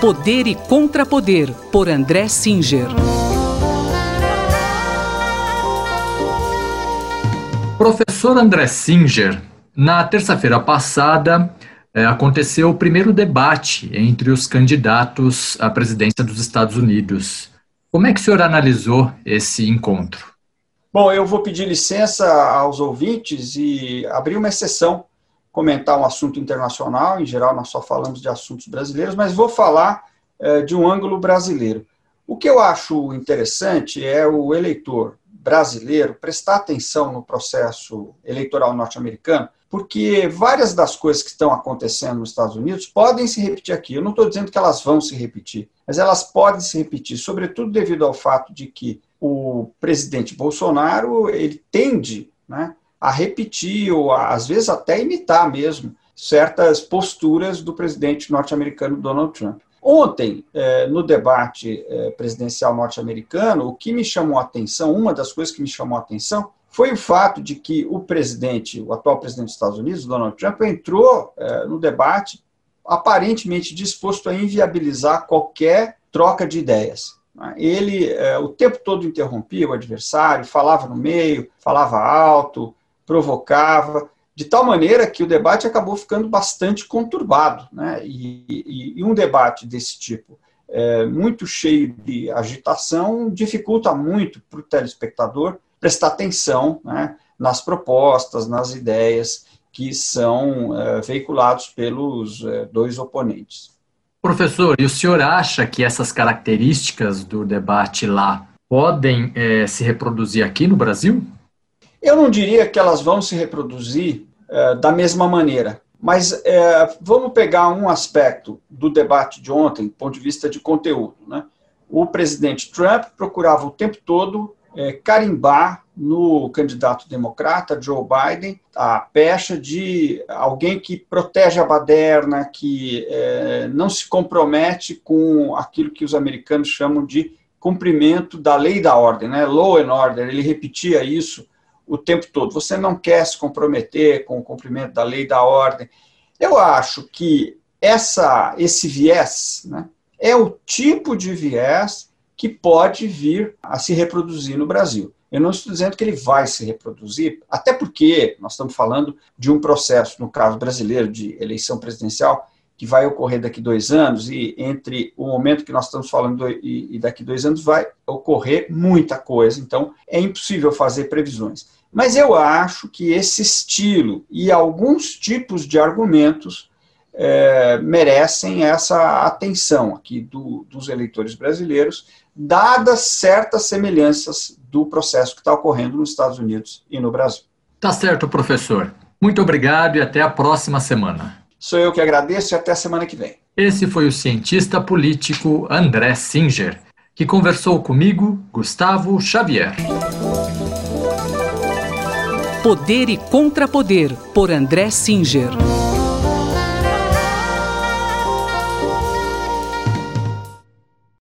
Poder e Contrapoder, por André Singer. Professor André Singer, na terça-feira passada é, aconteceu o primeiro debate entre os candidatos à presidência dos Estados Unidos. Como é que o senhor analisou esse encontro? Bom, eu vou pedir licença aos ouvintes e abrir uma exceção comentar um assunto internacional, em geral nós só falamos de assuntos brasileiros, mas vou falar é, de um ângulo brasileiro. O que eu acho interessante é o eleitor brasileiro prestar atenção no processo eleitoral norte-americano, porque várias das coisas que estão acontecendo nos Estados Unidos podem se repetir aqui. Eu não estou dizendo que elas vão se repetir, mas elas podem se repetir, sobretudo devido ao fato de que o presidente Bolsonaro ele tende né, a repetir, ou a, às vezes até imitar mesmo, certas posturas do presidente norte-americano Donald Trump. Ontem, eh, no debate eh, presidencial norte-americano, o que me chamou a atenção, uma das coisas que me chamou a atenção, foi o fato de que o presidente, o atual presidente dos Estados Unidos, Donald Trump, entrou eh, no debate aparentemente disposto a inviabilizar qualquer troca de ideias. Ele o tempo todo interrompia o adversário, falava no meio, falava alto, provocava, de tal maneira que o debate acabou ficando bastante conturbado. Né? E, e, e um debate desse tipo, é, muito cheio de agitação, dificulta muito para o telespectador prestar atenção né, nas propostas, nas ideias que são é, veiculados pelos é, dois oponentes. Professor, e o senhor acha que essas características do debate lá podem é, se reproduzir aqui no Brasil? Eu não diria que elas vão se reproduzir é, da mesma maneira, mas é, vamos pegar um aspecto do debate de ontem, do ponto de vista de conteúdo. Né? O presidente Trump procurava o tempo todo é, carimbar no candidato democrata, Joe Biden, a pecha de alguém que protege a baderna, que é, não se compromete com aquilo que os americanos chamam de cumprimento da lei e da ordem, né? law and order. Ele repetia isso o tempo todo. Você não quer se comprometer com o cumprimento da lei da ordem. Eu acho que essa, esse viés né, é o tipo de viés que pode vir a se reproduzir no Brasil. Eu não estou dizendo que ele vai se reproduzir, até porque nós estamos falando de um processo, no caso brasileiro, de eleição presidencial, que vai ocorrer daqui dois anos, e entre o momento que nós estamos falando e, e daqui dois anos vai ocorrer muita coisa, então é impossível fazer previsões. Mas eu acho que esse estilo e alguns tipos de argumentos é, merecem essa atenção aqui do, dos eleitores brasileiros, dadas certas semelhanças do processo que está ocorrendo nos Estados Unidos e no Brasil. Tá certo, professor. Muito obrigado e até a próxima semana. Sou eu que agradeço e até a semana que vem. Esse foi o cientista político André Singer, que conversou comigo, Gustavo Xavier. Poder e Contrapoder, por André Singer.